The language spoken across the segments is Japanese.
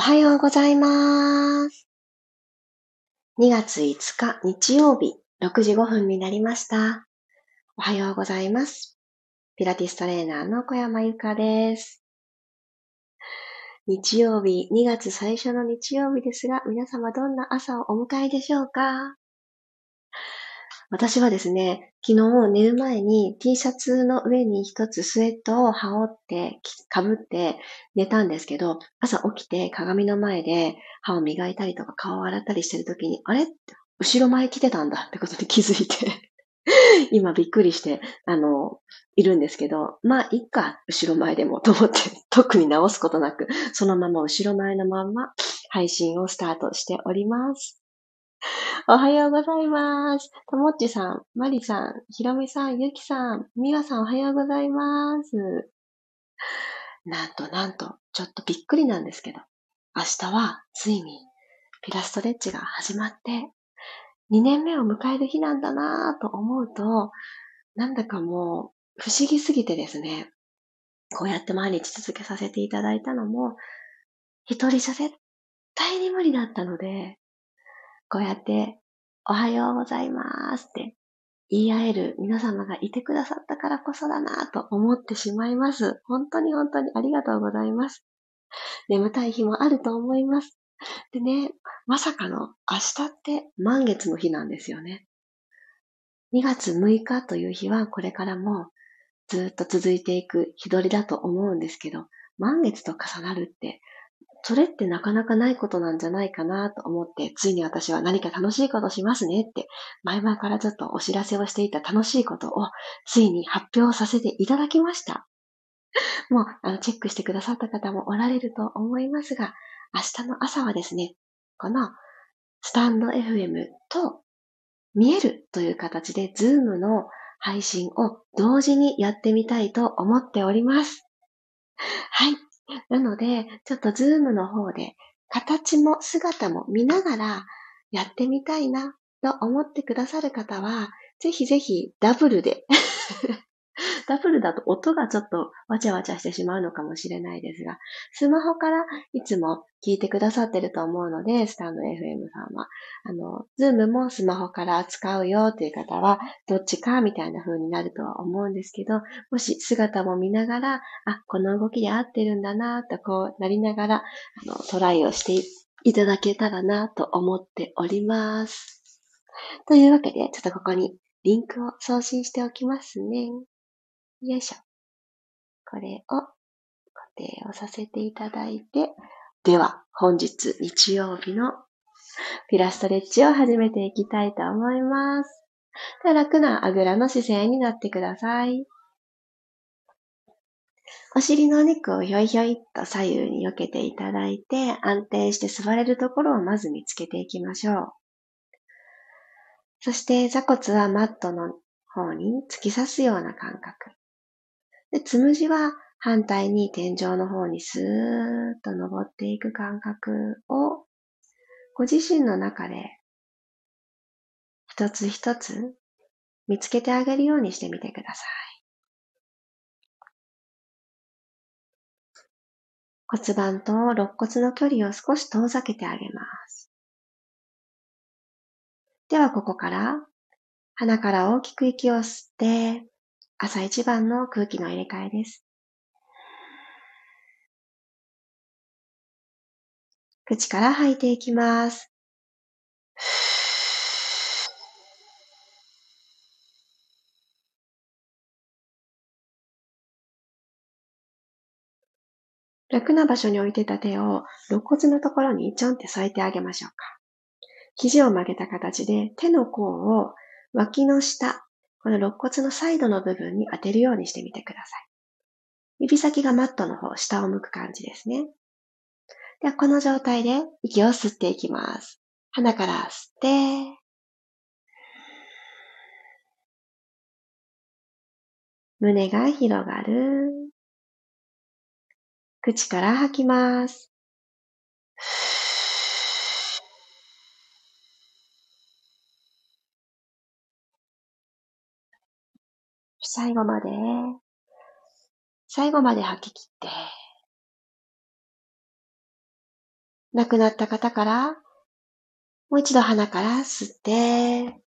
おはようございます。2月5日日曜日6時5分になりました。おはようございます。ピラティストレーナーの小山由かです。日曜日、2月最初の日曜日ですが、皆様どんな朝をお迎えでしょうか？私はですね、昨日寝る前に T シャツの上に一つスウェットを羽織って、かぶって寝たんですけど、朝起きて鏡の前で歯を磨いたりとか顔を洗ったりしてる時に、あれ？後ろ前来てたんだってことに気づいて、今びっくりして、あの、いるんですけど、まあ、いっか、後ろ前でもと思って、特に直すことなく、そのまま後ろ前のまんま配信をスタートしております。おはようございます。ともっちさん、まりさん、ひろみさん、ゆきさん、みわさんおはようございます。なんとなんと、ちょっとびっくりなんですけど、明日はついにピラストレッチが始まって、2年目を迎える日なんだなぁと思うと、なんだかもう不思議すぎてですね、こうやって毎日続けさせていただいたのも、一人じゃ絶対に無理だったので、こうやって、おはようございますって言い合える皆様がいてくださったからこそだなぁと思ってしまいます。本当に本当にありがとうございます。眠たい日もあると思います。でね、まさかの明日って満月の日なんですよね。2月6日という日はこれからもずっと続いていく日取りだと思うんですけど、満月と重なるって、それってなかなかないことなんじゃないかなと思って、ついに私は何か楽しいことしますねって、前々からちょっとお知らせをしていた楽しいことを、ついに発表させていただきました。もう、あの、チェックしてくださった方もおられると思いますが、明日の朝はですね、このスタンド FM と見えるという形で、ズームの配信を同時にやってみたいと思っております。はい。なので、ちょっとズームの方で形も姿も見ながらやってみたいなと思ってくださる方は、ぜひぜひダブルで ダブルだと音がちょっとわちゃわちゃしてしまうのかもしれないですが、スマホからいつも聞いてくださってると思うので、スタンド FM さんは。あの、ズームもスマホから使うよという方は、どっちかみたいな風になるとは思うんですけど、もし姿も見ながら、あ、この動きで合ってるんだなとこうなりながら、あの、トライをしていただけたらなと思っております。というわけで、ちょっとここにリンクを送信しておきますね。よいしょ。これを固定をさせていただいて、では、本日日曜日のピラストレッチを始めていきたいと思います。では楽なあぐらの姿勢になってください。お尻のお肉をひょいひょいっと左右に避けていただいて、安定して座れるところをまず見つけていきましょう。そして座骨はマットの方に突き刺すような感覚。で、つむじは反対に天井の方にスーッと登っていく感覚を、ご自身の中で一つ一つ見つけてあげるようにしてみてください。骨盤と肋骨の距離を少し遠ざけてあげます。ではここから鼻から大きく息を吸って朝一番の空気の入れ替えです。口から吐いていきます。楽な場所に置いてた手を肋骨のところにちょんって添えてあげましょうか。肘を曲げた形で手の甲を脇の下、この肋骨のサイドの部分に当てるようにしてみてください。指先がマットの方、下を向く感じですね。では、この状態で息を吸っていきます。鼻から吸って、胸が広がる。口から吐きます。最後まで、最後まで吐き切って、亡くなった方から、もう一度鼻から吸って、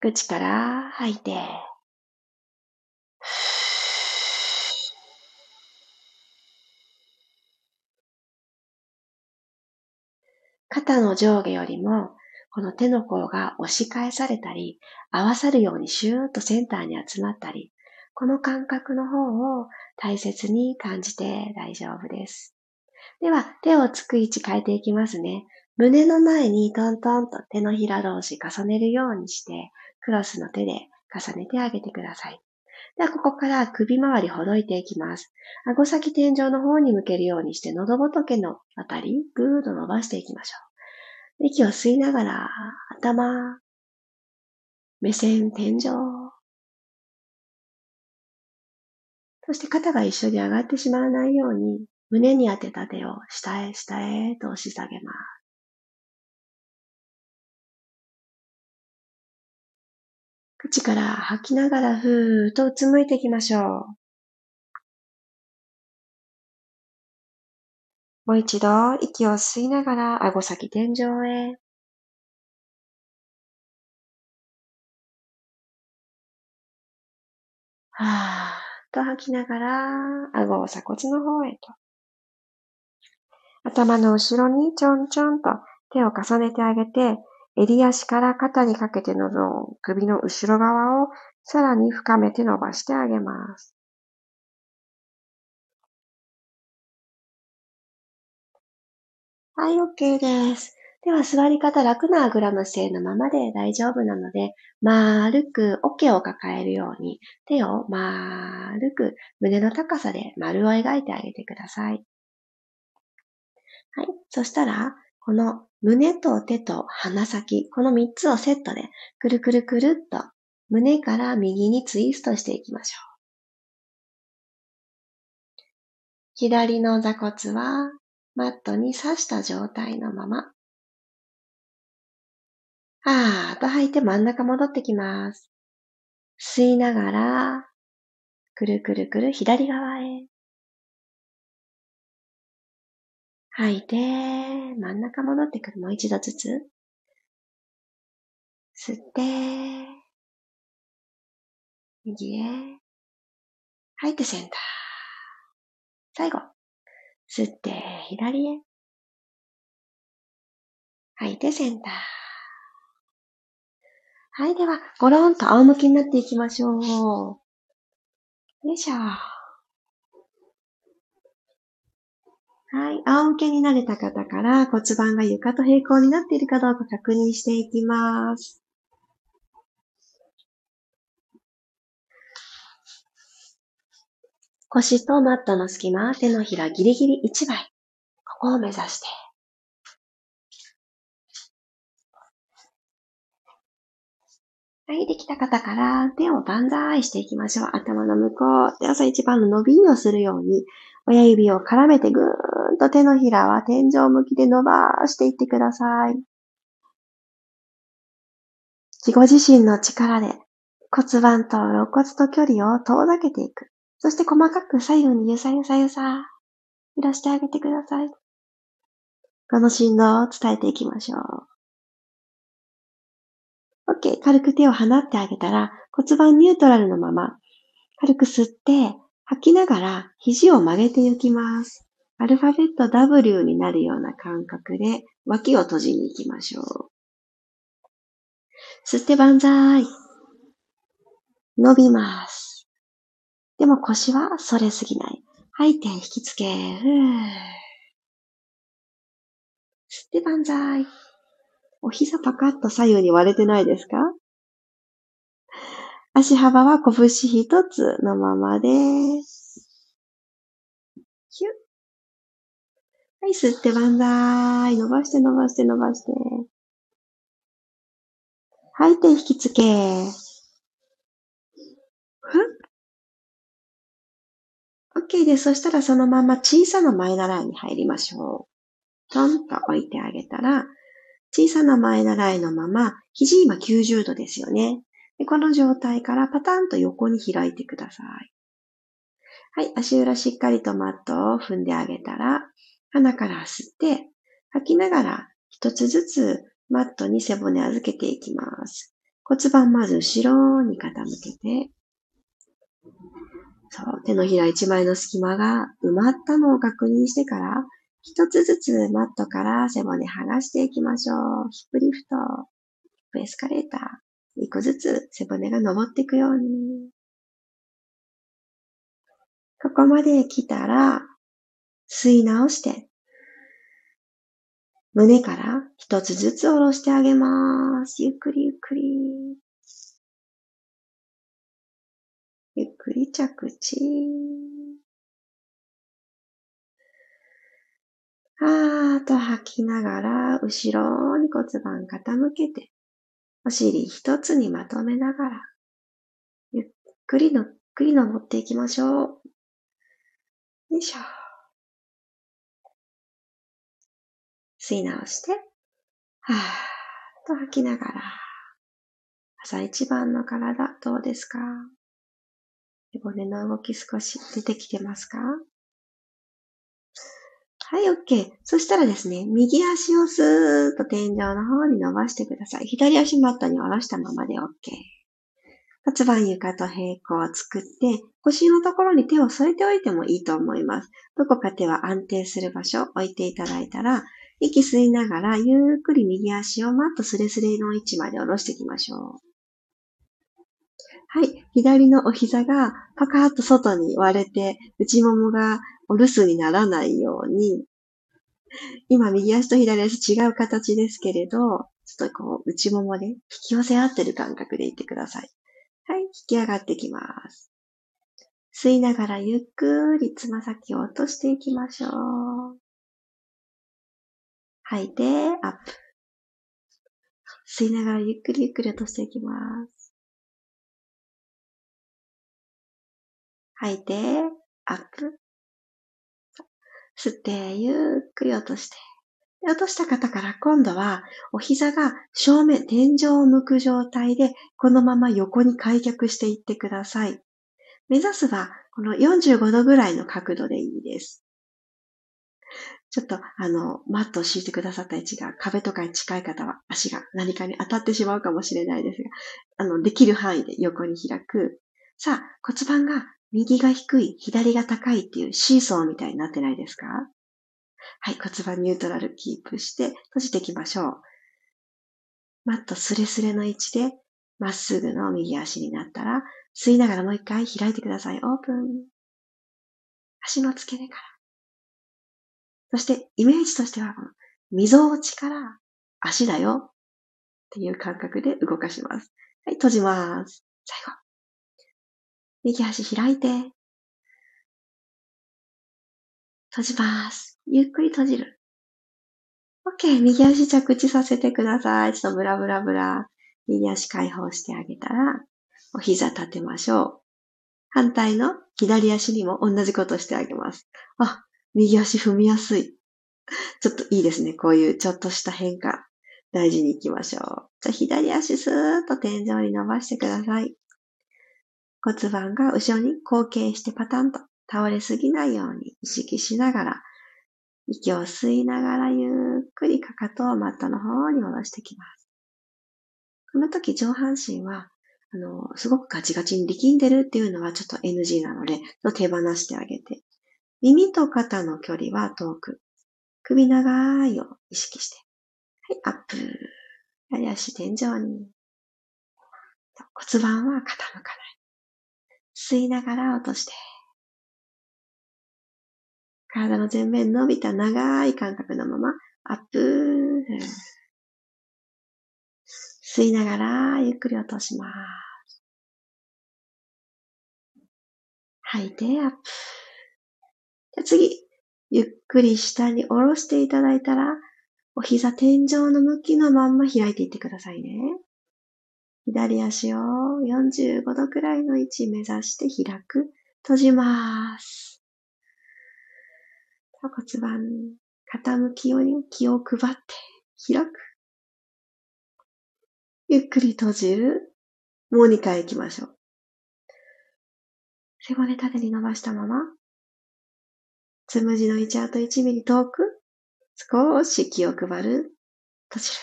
口から吐いて、肩の上下よりも、この手の甲が押し返されたり、合わさるようにシューッとセンターに集まったり、この感覚の方を大切に感じて大丈夫です。では、手をつく位置変えていきますね。胸の前にトントンと手のひら同士重ねるようにして、クロスの手で重ねてあげてください。では、ここから首周りほどいていきます。顎先天井の方に向けるようにして、喉仏のあたり、ぐーっと伸ばしていきましょう。息を吸いながら、頭、目線、天井。そして肩が一緒に上がってしまわないように、胸に当てた手を下へ下へと押し下げます。口から吐きながらふーっとうつむいていきましょう。もう一度息を吸いながら顎先天井へ。はーっと吐きながら顎を鎖骨の方へと。頭の後ろにちょんちょんと手を重ねてあげて、襟足から肩にかけてのゾーン、首の後ろ側をさらに深めて伸ばしてあげます。はい、OK です。では、座り方楽なあぐらの姿勢のままで大丈夫なので、丸く桶を抱えるように、手を丸く胸の高さで丸を描いてあげてください。はい。そしたら、この胸と手と鼻先、この3つをセットで、くるくるくるっと胸から右にツイストしていきましょう。左の座骨はマットに刺した状態のまま。あーと吐いて真ん中戻ってきます。吸いながら、くるくるくる左側へ。吐いて、真ん中戻ってくる。もう一度ずつ。吸って、右へ。吐いてセンター。最後。吸って、左へ。吐いて、センター。はい、では、ゴロンと仰向きになっていきましょう。よいしょ。はい、仰向けになれた方から骨盤が床と平行になっているかどうか確認していきます。腰とマットの隙間、手のひらギリギリ1枚。ここを目指して。はい、できた方から手を万歳していきましょう。頭の向こう、で朝一番の伸びをするように、親指を絡めてぐーんと手のひらは天井向きで伸ばしていってください。自己自身の力で骨盤と肋骨と距離を遠ざけていく。そして細かく左右にゆさゆさゆさ、揺らしてあげてください。この振動を伝えていきましょう。OK。軽く手を放ってあげたら骨盤ニュートラルのまま、軽く吸って吐きながら肘を曲げていきます。アルファベット W になるような感覚で脇を閉じに行きましょう。吸って万歳。伸びます。でも腰は反れすぎない。吐いて引きつけ、吸って万歳。お膝パカッと左右に割れてないですか？足幅は拳一つのままです。ヒュッ。はい、吸って万歳。伸ばして伸ばして伸ばして。吐いて引きつけ。ふっ。OK です。そしたらそのまま小さな前習いに入りましょう。トンと置いてあげたら、小さな前習いのまま、肘今90度ですよね。でこの状態からパタンと横に開いてください。はい、足裏しっかりとマットを踏んであげたら、鼻から吸って、吐きながら一つずつマットに背骨預けていきます。骨盤まず後ろに傾けて、そう、手のひら一枚の隙間が埋まったのを確認してから、一つずつマットから背骨剥がしていきましょう。ヒップリフト、ヒップエスカレーター。一個ずつ背骨が登っていくように。ここまで来たら、吸い直して、胸から一つずつ下ろしてあげます。ゆっくりゆっくり。ゆっくり着地。あーと吐きながら、後ろに骨盤傾けて、お尻一つにまとめながら、ゆっくりの、ゆっくり登っていきましょう。よいしょ。吸い直して、はーっと吐きながら、朝一番の体どうですか？背骨の動き少し出てきてますか？はい、OK。そしたらですね、右足をスーッと天井の方に伸ばしてください。左足マットに下ろしたままで OK。骨盤床と平行を作って、腰のところに手を添えておいてもいいと思います。どこか手は安定する場所を置いていただいたら、息吸いながらゆっくり右足をマットスレスレの位置まで下ろしていきましょう。はい。左のお膝がパカーッと外に割れて、内ももがお留守にならないように、今右足と左足違う形ですけれど、ちょっとこう内ももで引き寄せ合ってる感覚でいってください。はい。引き上がってきます。吸いながらゆっくりつま先を落としていきましょう。吐いて、アップ。吸いながらゆっくりゆっくり落としていきます。吐いて、アップ。吸って、ゆっくり落として。落とした方から今度はお膝が正面、天井を向く状態でこのまま横に開脚していってください。目指すはこの45度ぐらいの角度でいいです。ちょっとあの、マットを敷いてくださった位置が壁とかに近い方は足が何かに当たってしまうかもしれないですが、あの、できる範囲で横に開く。さあ、骨盤が右が低い、左が高いっていうシーソーみたいになってないですか？はい、骨盤ニュートラルキープして閉じていきましょう。マットスレスレの位置でまっすぐの右足になったら、吸いながらもう一回開いてください。オープン。足の付け根から。そしてイメージとしては、溝落ちから足だよっていう感覚で動かします。はい、閉じます。最後。右足開いて、閉じます。ゆっくり閉じる。OK。右足着地させてください。ちょっとブラブラブラ。右足解放してあげたら、お膝立てましょう。反対の左足にも同じことしてあげます。あ、右足踏みやすい。ちょっといいですね。こういうちょっとした変化。大事に行きましょう。じゃあ左足スーッと天井に伸ばしてください。骨盤が後ろに後傾してパタンと倒れすぎないように意識しながら、息を吸いながらゆっくりかかとをマットの方に下ろしてきます。この時上半身は、あの、すごくガチガチに力んでるっていうのはちょっと NG なので、手放してあげて。耳と肩の距離は遠く。首長いを意識して。はい、アップ。左足天井に。骨盤は傾かない。吸いながら落として。体の前面伸びた長い感覚のまま、アップ。吸いながら、ゆっくり落とします。吐いて、アップ。じゃ次、ゆっくり下に下ろしていただいたら、お膝天井の向きのまんま開いていってくださいね。左足を45度くらいの位置目指して開く。閉じます。骨盤傾きように気を配って開く。ゆっくり閉じる。もう2回行きましょう。背骨縦に伸ばしたまま、つむじの位置あと1ミリ遠く、少し気を配る。閉じる。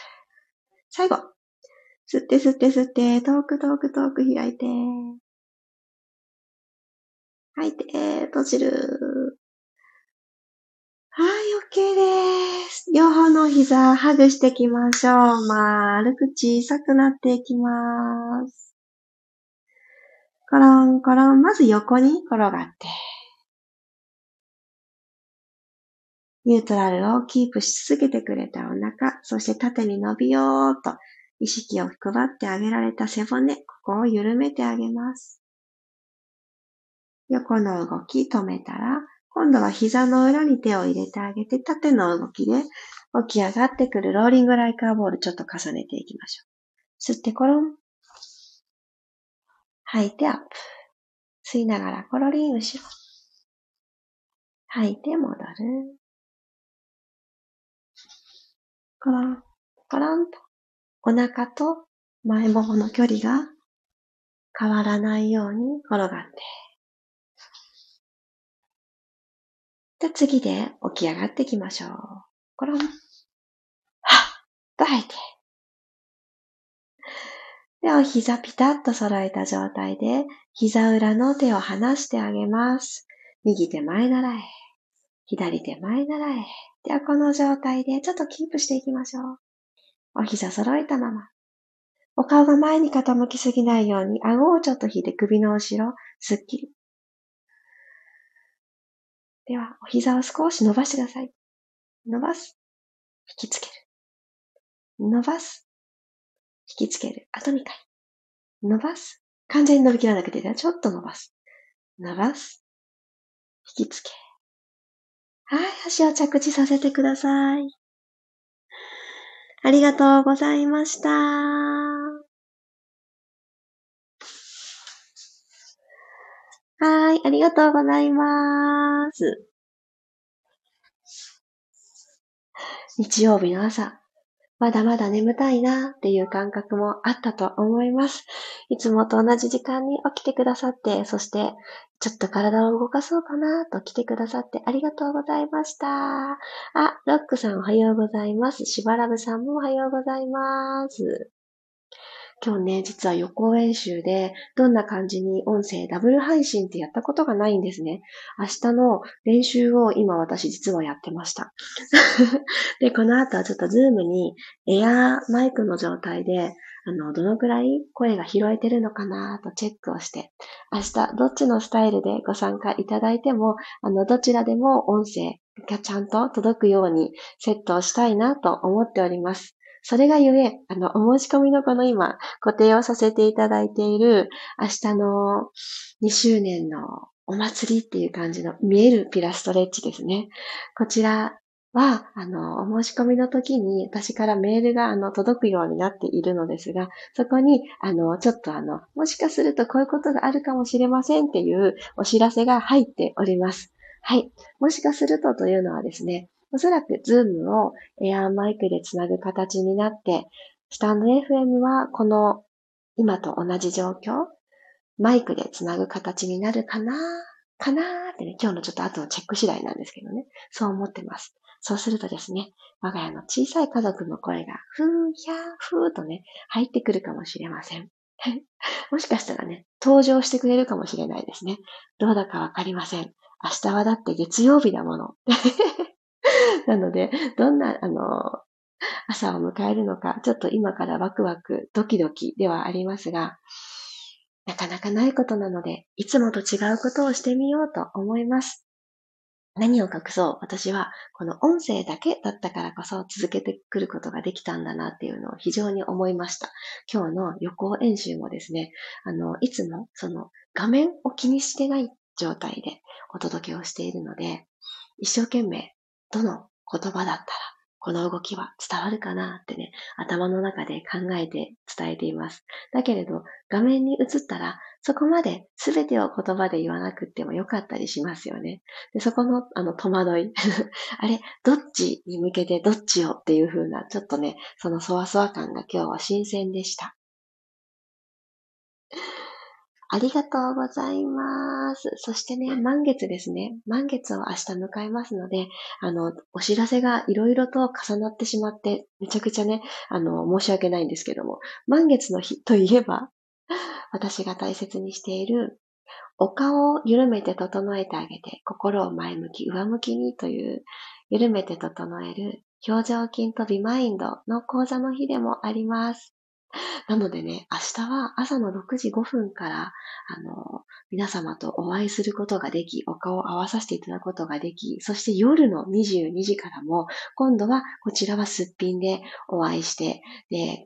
最後。吸って吸って吸って、遠く遠く遠く開いて。吐いて、閉じる。はい、OK です。両方の膝、ハグしていきましょう。丸く小さくなっていきます。コロンコロン、まず横に転がって。ニュートラルをキープし続けてくれたお腹、そして縦に伸びようと意識を配ってあげられた背骨、ここを緩めてあげます。横の動き止めたら、今度は膝の裏に手を入れてあげて、縦の動きで起き上がってくるローリングライカーボールちょっと重ねていきましょう。吸ってコロン。吐いてアップ。吸いながらコロリン後ろ。吐いて戻る。コロン、コロンとお腹と前ももの距離が変わらないように転がって。で、次で起き上がっていきましょう。コロン。はっと吐いて。で、お膝ピタッと揃えた状態で、膝裏の手を離してあげます。右手前習え。左手前習え。では、この状態でちょっとキープしていきましょう。お膝揃えたまま。お顔が前に傾きすぎないように、顎をちょっと引いて首の後ろ、すっきり。では、お膝を少し伸ばしてください。伸ばす。引きつける。伸ばす。引きつける。あと2回。伸ばす。完全に伸びきらなくて、ちょっと伸ばす。伸ばす。引きつけ。はい、足を着地させてください。ありがとうございました。はい、ありがとうございます。日曜日の朝、まだまだ眠たいなっていう感覚もあったと思います。いつもと同じ時間に起きてくださって、そしてちょっと体を動かそうかなと来てくださってありがとうございました。あ、ロックさんおはようございます。しばらぶさんもおはようございます。今日ね、実は予行演習で、どんな感じに音声ダブル配信ってやったことがないんですね。明日の練習を今私実はやってました。で、この後はちょっとズームにエアーマイクの状態で、あの、どのくらい声が拾えてるのかなとチェックをして、明日どっちのスタイルでご参加いただいても、あの、どちらでも音声がちゃんと届くようにセットをしたいなと思っております。それがゆえ、あの、お申し込みのこの今、固定をさせていただいている、明日の2周年のお祭りっていう感じの見えるピラストレッチですね。こちらは、あの、お申し込みの時に私からメールが、あの、届くようになっているのですが、そこに、あの、ちょっとあの、もしかするとこういうことがあるかもしれませんっていうお知らせが入っております。はい。もしかするとというのはですね、おそらくズームをエアーマイクでつなぐ形になって、スタンド FM はこの今と同じ状況、マイクでつなぐ形になるかなかなーってね、今日のちょっと後のチェック次第なんですけどね、そう思ってます。そうするとですね、我が家の小さい家族の声が、ふーひゃーふーとね、入ってくるかもしれません。もしかしたらね、登場してくれるかもしれないですね。どうだかわかりません。明日はだって月曜日だもの。なので、どんな、あの、朝を迎えるのか、ちょっと今からワクワク、ドキドキではありますが、なかなかないことなので、いつもと違うことをしてみようと思います。何を隠そう、私はこの音声だけだったからこそ続けてくることができたんだなっていうのを非常に思いました。今日の予行演習もですね、あの、いつもその画面を気にしてない状態でお届けをしているので、一生懸命どの言葉だったら、この動きは伝わるかなってね、頭の中で考えて伝えています。だけれど、画面に映ったら、そこまで全てを言葉で言わなくてもよかったりしますよね。でそこの、あの、戸惑い。あれ、どっちに向けてどっちをっていう風な、ちょっとね、そのそわそわ感が今日は新鮮でした。ありがとうございます。そしてね、満月ですね。満月を明日迎えますので、あの、お知らせがいろいろと重なってしまって、めちゃくちゃね、あの、申し訳ないんですけども、満月の日といえば、私が大切にしている、お顔を緩めて整えてあげて、心を前向き、上向きにという、緩めて整える表情筋とビマインドの講座の日でもあります。なのでね、明日は朝の6時5分から、あの、皆様とお会いすることができ、お顔を合わさせていただくことができ、そして夜の22時からも、今度はこちらはすっぴんでお会いして、で、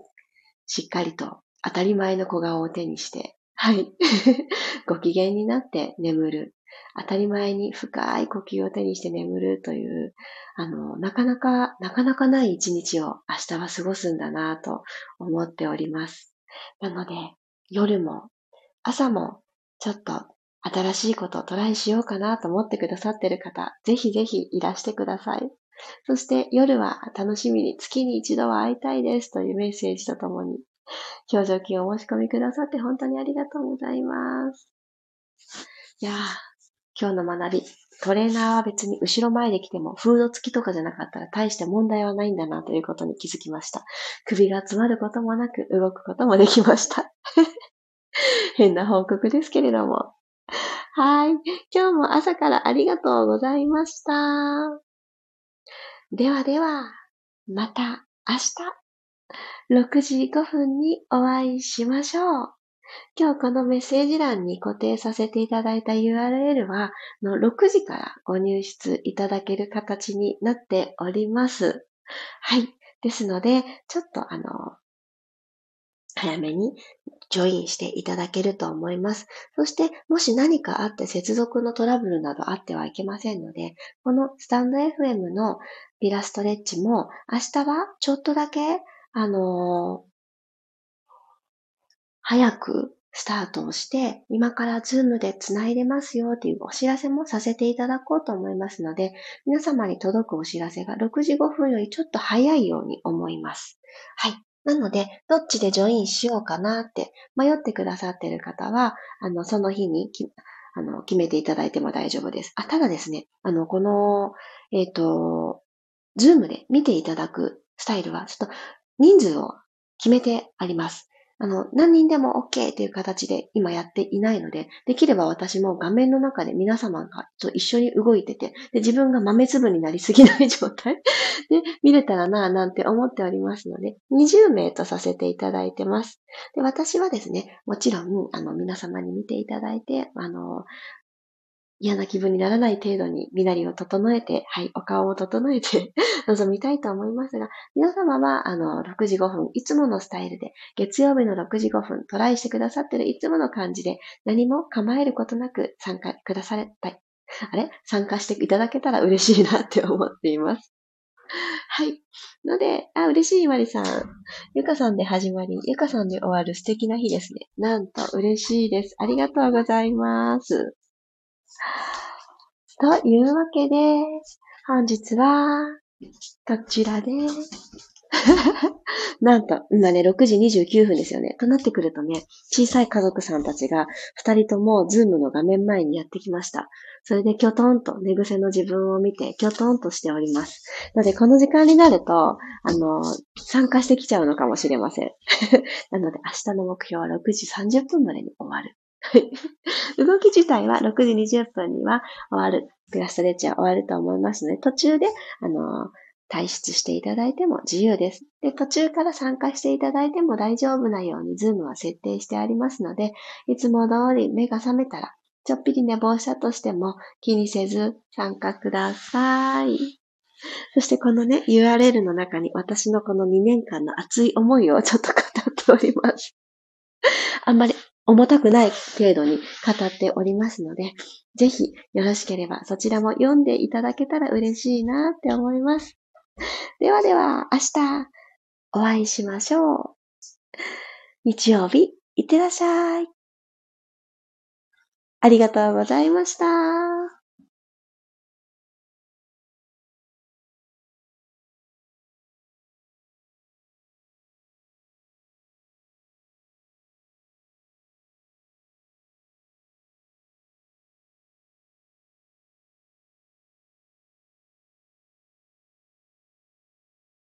しっかりと当たり前の小顔を手にして、はい。ご機嫌になって眠る。当たり前に深い呼吸を手にして眠るという、あの、なかなか、なかなかない一日を明日は過ごすんだなと思っております。なので、夜も、朝も、ちょっと新しいことをトライしようかなと思ってくださってる方、ぜひぜひいらしてください。そして夜は楽しみに月に一度は会いたいですというメッセージとともに、表情筋をお申し込みくださって本当にありがとうございます。いやー、今日の学び、トレーナーは別に後ろ前で来てもフード付きとかじゃなかったら大して問題はないんだなということに気づきました。首が詰まることもなく動くこともできました。変な報告ですけれども。はい。今日も朝からありがとうございました。ではでは、また明日。6時5分にお会いしましょう。今日このメッセージ欄に固定させていただいた URL は、の6時からご入室いただける形になっております。はい。ですので、ちょっとあの、早めにジョインしていただけると思います。そして、もし何かあって接続のトラブルなどあってはいけませんので、このスタンド FM のピラストレッチも明日はちょっとだけあのー、早くスタートをして、今からズームで繋いでますよっていうお知らせもさせていただこうと思いますので、皆様に届くお知らせが6時5分よりちょっと早いように思います。はい。なので、どっちでジョインしようかなって迷ってくださってる方は、あの、その日にあの決めていただいても大丈夫です。あ、ただですね、あの、この、えっ、ー、と、ズームで見ていただくスタイルは、ちょっと人数を決めてあります。あの、何人でも OK という形で今やっていないので、できれば私も画面の中で皆様がと一緒に動いてて、で自分が豆粒になりすぎない状態 で見れたらなぁなんて思っておりますので、20名とさせていただいてます。で私はですね、もちろん、あの、皆様に見ていただいて、あの、嫌な気分にならない程度に身なりを整えて、はい、お顔を整えて 臨みたいと思いますが、皆様は、あの、6時5分、いつものスタイルで、月曜日の6時5分、トライしてくださってるいつもの感じで、何も構えることなく参加くだされたい。あれ？参加していただけたら嬉しいなって思っています。はい。ので、あ、嬉しい、まりさん。ゆかさんで始まり、ゆかさんで終わる素敵な日ですね。なんと嬉しいです。ありがとうございます。というわけで、本日は、こちらで、なんと、今ね、6時29分ですよね。となってくるとね、小さい家族さんたちが、二人ともズームの画面前にやってきました。それで、きょとんと寝癖の自分を見て、きょとんとしております。なので、この時間になると、あの、参加してきちゃうのかもしれません。なので、明日の目標は6時30分までに終わる。はい動き自体は6時20分には終わる。クラストレッチは終わると思いますので、途中で、あの、退出していただいても自由です。で、途中から参加していただいても大丈夫なようにズームは設定してありますので、いつも通り目が覚めたら、ちょっぴり寝坊したとしても気にせず参加ください。そしてこのね、URL の中に私のこの2年間の熱い思いをちょっと語っております。あんまり重たくない程度に語っておりますので、ぜひよろしければそちらも読んでいただけたら嬉しいなって思います。ではでは、明日お会いしましょう。日曜日、いってらっしゃい。ありがとうございました。